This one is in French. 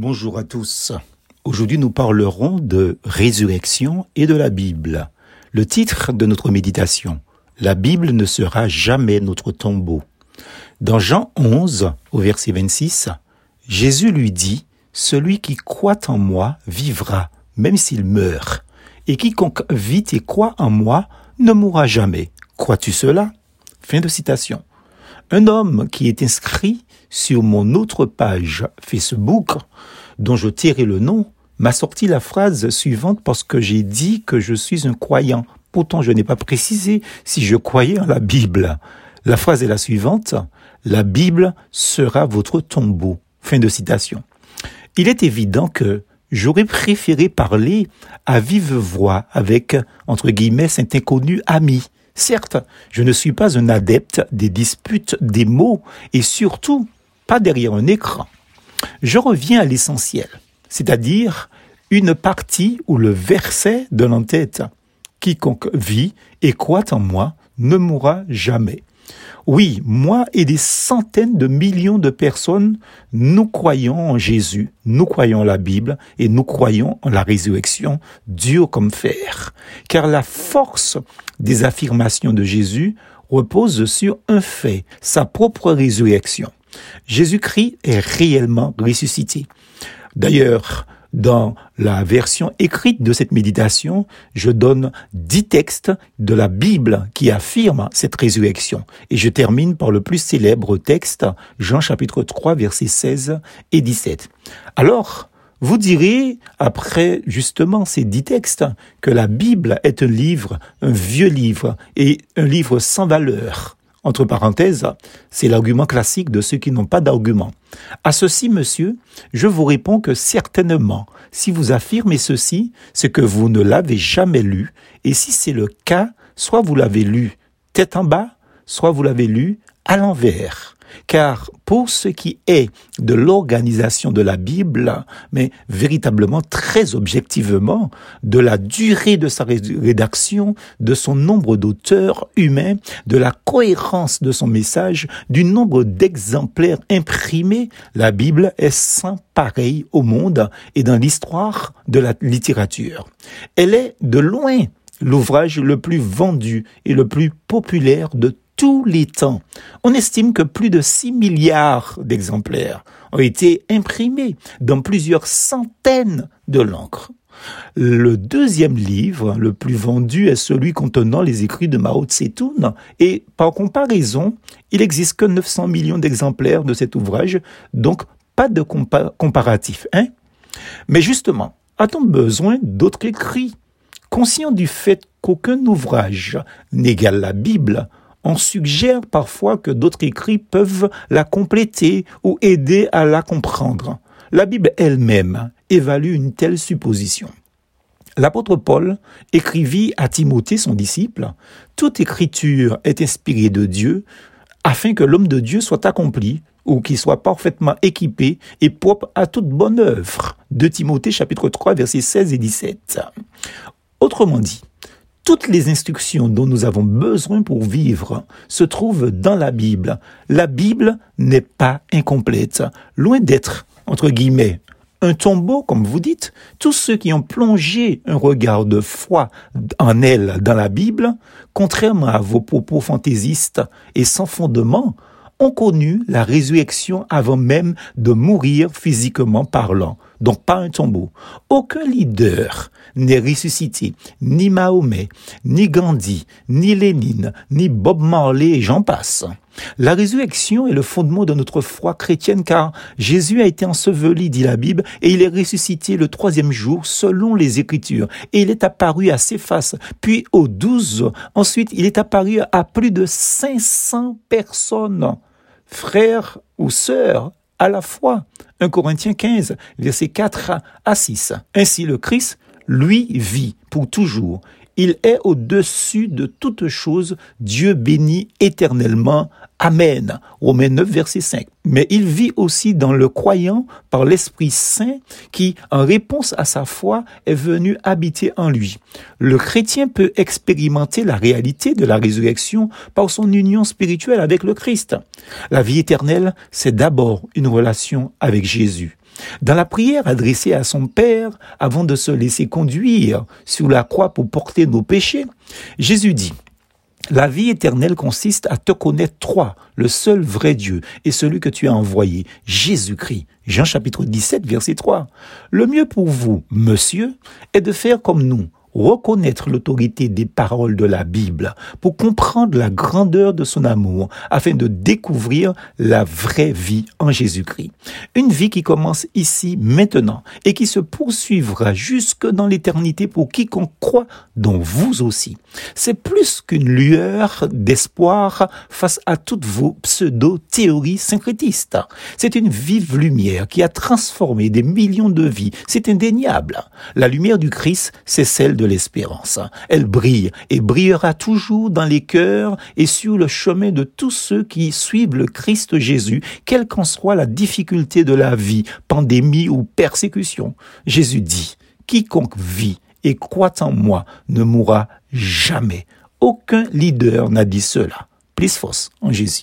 Bonjour à tous. Aujourd'hui, nous parlerons de résurrection et de la Bible. Le titre de notre méditation, La Bible ne sera jamais notre tombeau. Dans Jean 11, au verset 26, Jésus lui dit, Celui qui croit en moi vivra, même s'il meurt, et quiconque vit et croit en moi ne mourra jamais. Crois-tu cela? Fin de citation. Un homme qui est inscrit sur mon autre page Facebook, dont je tirais le nom, m'a sorti la phrase suivante parce que j'ai dit que je suis un croyant. Pourtant, je n'ai pas précisé si je croyais en la Bible. La phrase est la suivante. La Bible sera votre tombeau. Fin de citation. Il est évident que j'aurais préféré parler à vive voix avec, entre guillemets, cet inconnu ami. Certes, je ne suis pas un adepte des disputes des mots et surtout pas derrière un écran. Je reviens à l'essentiel, c'est-à-dire une partie ou le verset de l'entête. Quiconque vit et croit en moi ne mourra jamais. Oui, moi et des centaines de millions de personnes, nous croyons en Jésus, nous croyons en la Bible et nous croyons en la résurrection, dur comme fer. Car la force des affirmations de Jésus repose sur un fait, sa propre résurrection. Jésus-Christ est réellement ressuscité. D'ailleurs, dans la version écrite de cette méditation, je donne dix textes de la Bible qui affirment cette résurrection. Et je termine par le plus célèbre texte, Jean chapitre 3, versets 16 et 17. Alors, vous direz, après justement ces dix textes, que la Bible est un livre, un vieux livre, et un livre sans valeur. Entre parenthèses, c'est l'argument classique de ceux qui n'ont pas d'argument. À ceci, monsieur, je vous réponds que certainement, si vous affirmez ceci, c'est que vous ne l'avez jamais lu, et si c'est le cas, soit vous l'avez lu tête en bas, soit vous l'avez lu à l'envers. Car pour ce qui est de l'organisation de la Bible, mais véritablement très objectivement, de la durée de sa rédaction, de son nombre d'auteurs humains, de la cohérence de son message, du nombre d'exemplaires imprimés, la Bible est sans pareil au monde et dans l'histoire de la littérature. Elle est de loin l'ouvrage le plus vendu et le plus populaire de tous les temps. On estime que plus de 6 milliards d'exemplaires ont été imprimés dans plusieurs centaines de l'encre. Le deuxième livre le plus vendu est celui contenant les écrits de Mao Tse-tung et par comparaison, il existe que 900 millions d'exemplaires de cet ouvrage, donc pas de comparatif, hein? Mais justement, a-t-on besoin d'autres écrits? Conscient du fait qu'aucun ouvrage n'égale la Bible, on suggère parfois que d'autres écrits peuvent la compléter ou aider à la comprendre. La Bible elle-même évalue une telle supposition. L'apôtre Paul écrivit à Timothée, son disciple, Toute écriture est inspirée de Dieu afin que l'homme de Dieu soit accompli ou qu'il soit parfaitement équipé et propre à toute bonne œuvre. De Timothée chapitre 3 versets 16 et 17. Autrement dit, toutes les instructions dont nous avons besoin pour vivre se trouvent dans la Bible. La Bible n'est pas incomplète, loin d'être, entre guillemets, un tombeau, comme vous dites, tous ceux qui ont plongé un regard de foi en elle dans la Bible, contrairement à vos propos fantaisistes et sans fondement, ont connu la résurrection avant même de mourir physiquement parlant. Donc pas un tombeau. Aucun leader n'est ressuscité, ni Mahomet, ni Gandhi, ni Lénine, ni Bob Marley et j'en passe. La résurrection est le fondement de notre foi chrétienne car Jésus a été enseveli, dit la Bible, et il est ressuscité le troisième jour selon les Écritures. Et il est apparu à ses faces, puis aux douze. Ensuite, il est apparu à plus de 500 personnes frères ou sœurs à la fois. 1 Corinthiens 15, versets 4 à 6. Ainsi le Christ, lui, vit pour toujours. Il est au-dessus de toutes choses, Dieu béni éternellement. Amen. Romains 9, verset 5. Mais il vit aussi dans le croyant par l'Esprit Saint qui, en réponse à sa foi, est venu habiter en lui. Le chrétien peut expérimenter la réalité de la résurrection par son union spirituelle avec le Christ. La vie éternelle, c'est d'abord une relation avec Jésus. Dans la prière adressée à son Père avant de se laisser conduire sur la croix pour porter nos péchés, Jésus dit, la vie éternelle consiste à te connaître toi, le seul vrai Dieu, et celui que tu as envoyé, Jésus-Christ. Jean chapitre 17, verset 3. Le mieux pour vous, monsieur, est de faire comme nous, reconnaître l'autorité des paroles de la Bible pour comprendre la grandeur de son amour afin de découvrir la vraie vie en Jésus-Christ. Une vie qui commence ici, maintenant, et qui se poursuivra jusque dans l'éternité pour quiconque croit, dont vous aussi. C'est plus qu'une lueur d'espoir face à toutes vos pseudo-théories syncrétistes. C'est une vive lumière qui a transformé des millions de vies. C'est indéniable. La lumière du Christ, c'est celle de l'espérance. Elle brille et brillera toujours dans les cœurs et sur le chemin de tous ceux qui suivent le Christ Jésus, quelle qu'en soit la difficulté de la vie, pandémie ou persécution. Jésus dit, quiconque vit et croit en moi ne mourra jamais. Aucun leader n'a dit cela. Plus force en Jésus.